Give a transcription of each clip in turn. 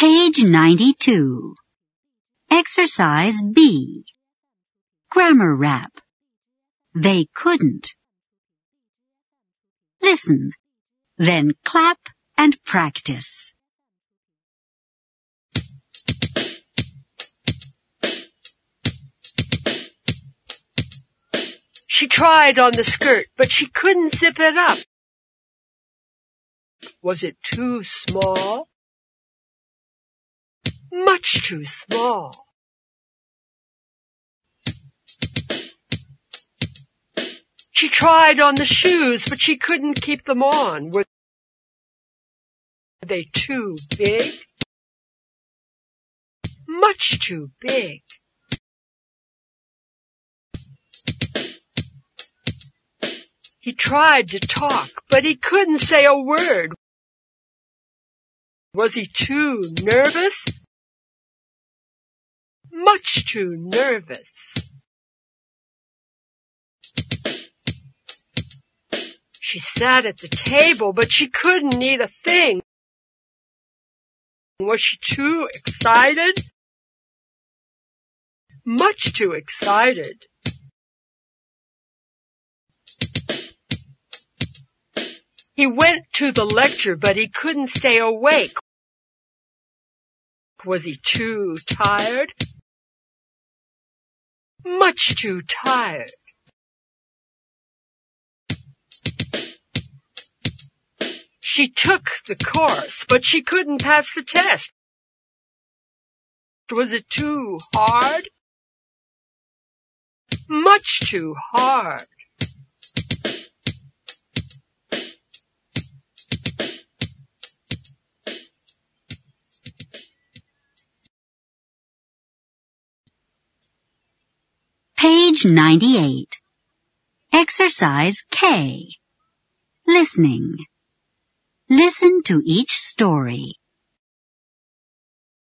Page 92. Exercise B. Grammar rap. They couldn't. Listen, then clap and practice. She tried on the skirt, but she couldn't zip it up. Was it too small? Much too small. She tried on the shoes, but she couldn't keep them on. Were they too big? Much too big. He tried to talk, but he couldn't say a word. Was he too nervous? Much too nervous. She sat at the table, but she couldn't eat a thing. Was she too excited? Much too excited. He went to the lecture, but he couldn't stay awake. Was he too tired? Much too tired. She took the course, but she couldn't pass the test. Was it too hard? Much too hard. Page 98. Exercise K. Listening. Listen to each story.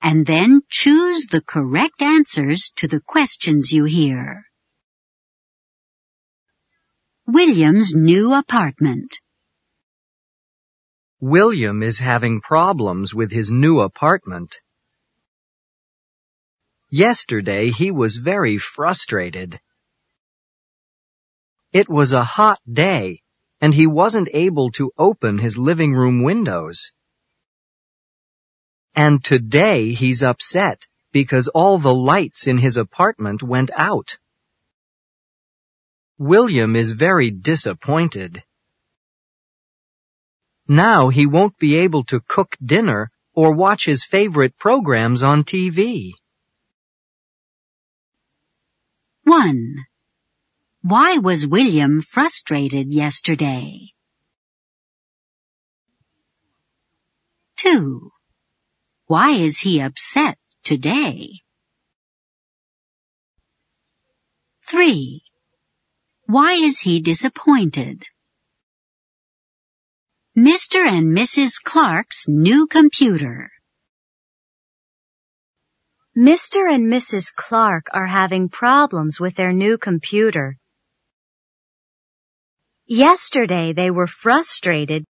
And then choose the correct answers to the questions you hear. William's new apartment. William is having problems with his new apartment. Yesterday he was very frustrated. It was a hot day, and he wasn't able to open his living room windows. And today he's upset because all the lights in his apartment went out. William is very disappointed. Now he won't be able to cook dinner or watch his favorite programs on TV. 1. Why was William frustrated yesterday? 2. Why is he upset today? 3. Why is he disappointed? Mr. and Mrs. Clark's new computer. Mr. and Mrs. Clark are having problems with their new computer. Yesterday they were frustrated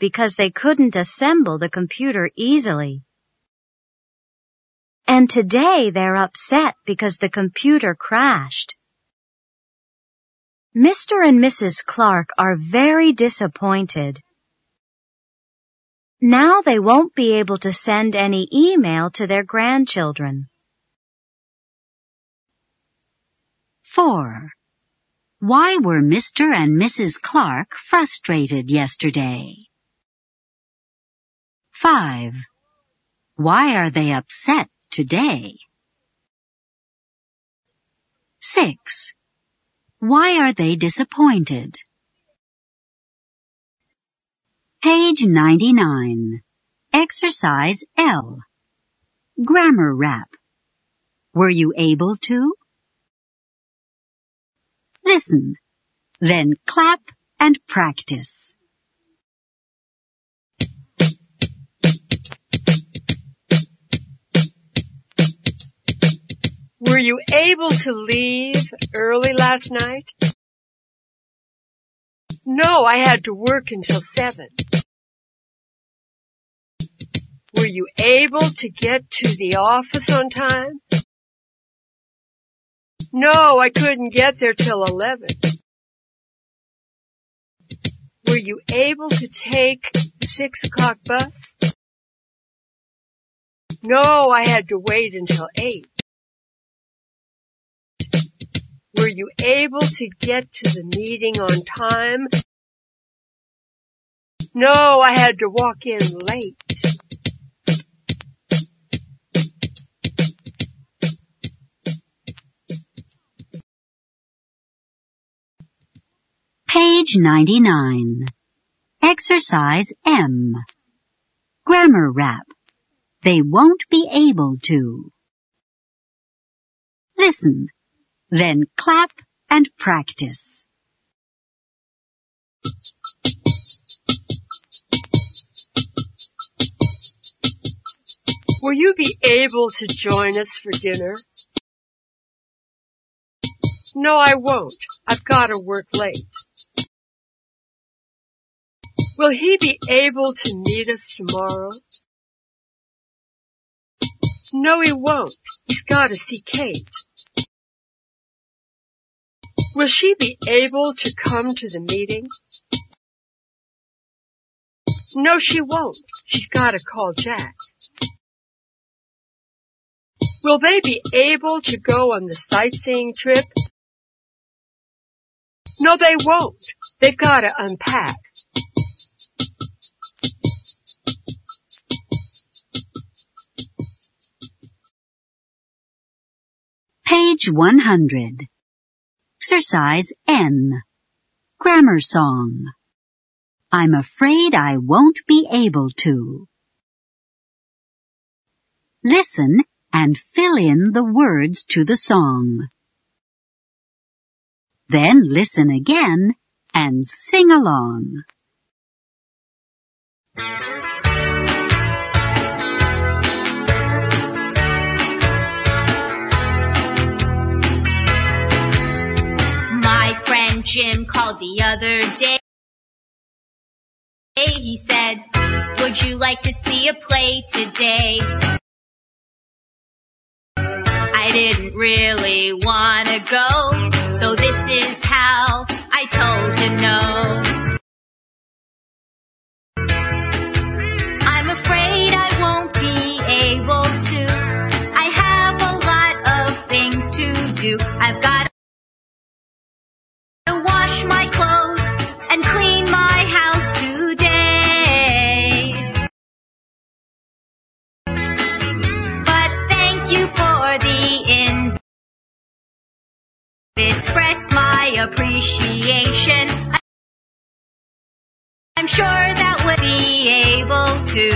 because they couldn't assemble the computer easily. And today they're upset because the computer crashed. Mr. and Mrs. Clark are very disappointed. Now they won't be able to send any email to their grandchildren. 4. Why were Mr. and Mrs. Clark frustrated yesterday? 5. Why are they upset today? 6. Why are they disappointed? Page 99. Exercise L. Grammar rap. Were you able to? Listen, then clap and practice. Were you able to leave early last night? No, I had to work until seven. Were you able to get to the office on time? No, I couldn't get there till 11. Were you able to take the six o'clock bus? No, I had to wait until eight. Were you able to get to the meeting on time? No, I had to walk in late. Page 99. Exercise M. Grammar rap. They won't be able to. Listen, then clap and practice. Will you be able to join us for dinner? No, I won't. I've got to work late. Will he be able to meet us tomorrow? No, he won't. He's got to see Kate. Will she be able to come to the meeting? No, she won't. She's got to call Jack. Will they be able to go on the sightseeing trip? No, they won't. They've got to unpack. Page 100. Exercise N. Grammar song. I'm afraid I won't be able to. Listen and fill in the words to the song. Then listen again and sing along. Friend Jim called the other day. He said, would you like to see a play today? I didn't really want to go, so this is how I told him no. Express my appreciation. I'm sure that we'll be able to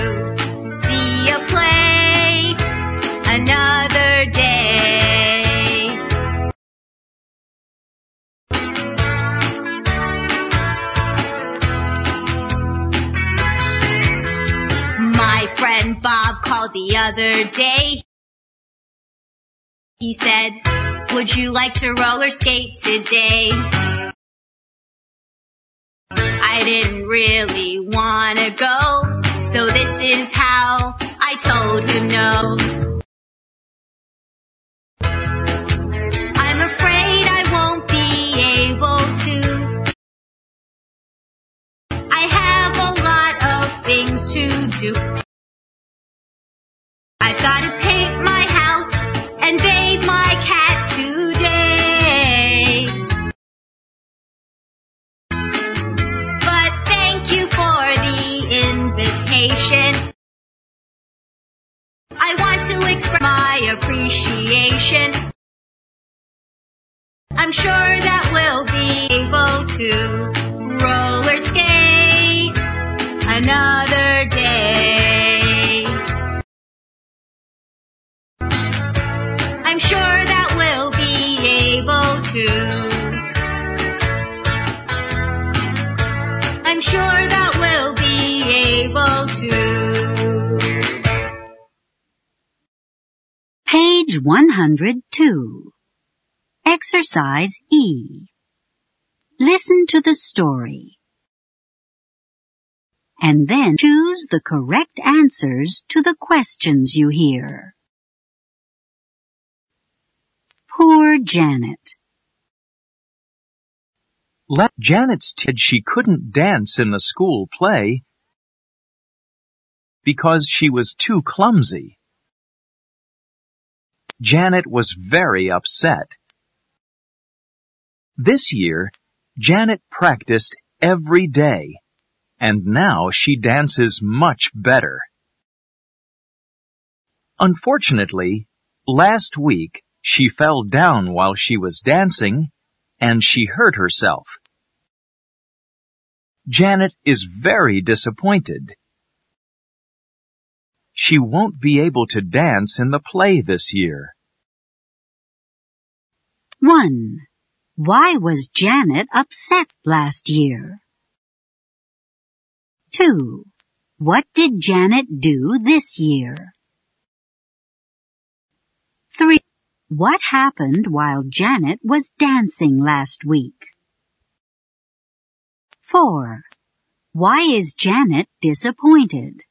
see a play another day. My friend Bob called the other day. He said, would you like to roller skate today? I didn't really wanna go, so this is how I told him no. I'm afraid I won't be able to. I have a lot of things to do. I've gotta express my appreciation. I'm sure that we'll be able to roller skate another day. Page 102. Exercise E. Listen to the story. and then choose the correct answers to the questions you hear. Poor Janet. Let Janet said she couldn't dance in the school play because she was too clumsy. Janet was very upset. This year, Janet practiced every day, and now she dances much better. Unfortunately, last week she fell down while she was dancing and she hurt herself. Janet is very disappointed. She won't be able to dance in the play this year. 1. Why was Janet upset last year? 2. What did Janet do this year? 3. What happened while Janet was dancing last week? 4. Why is Janet disappointed?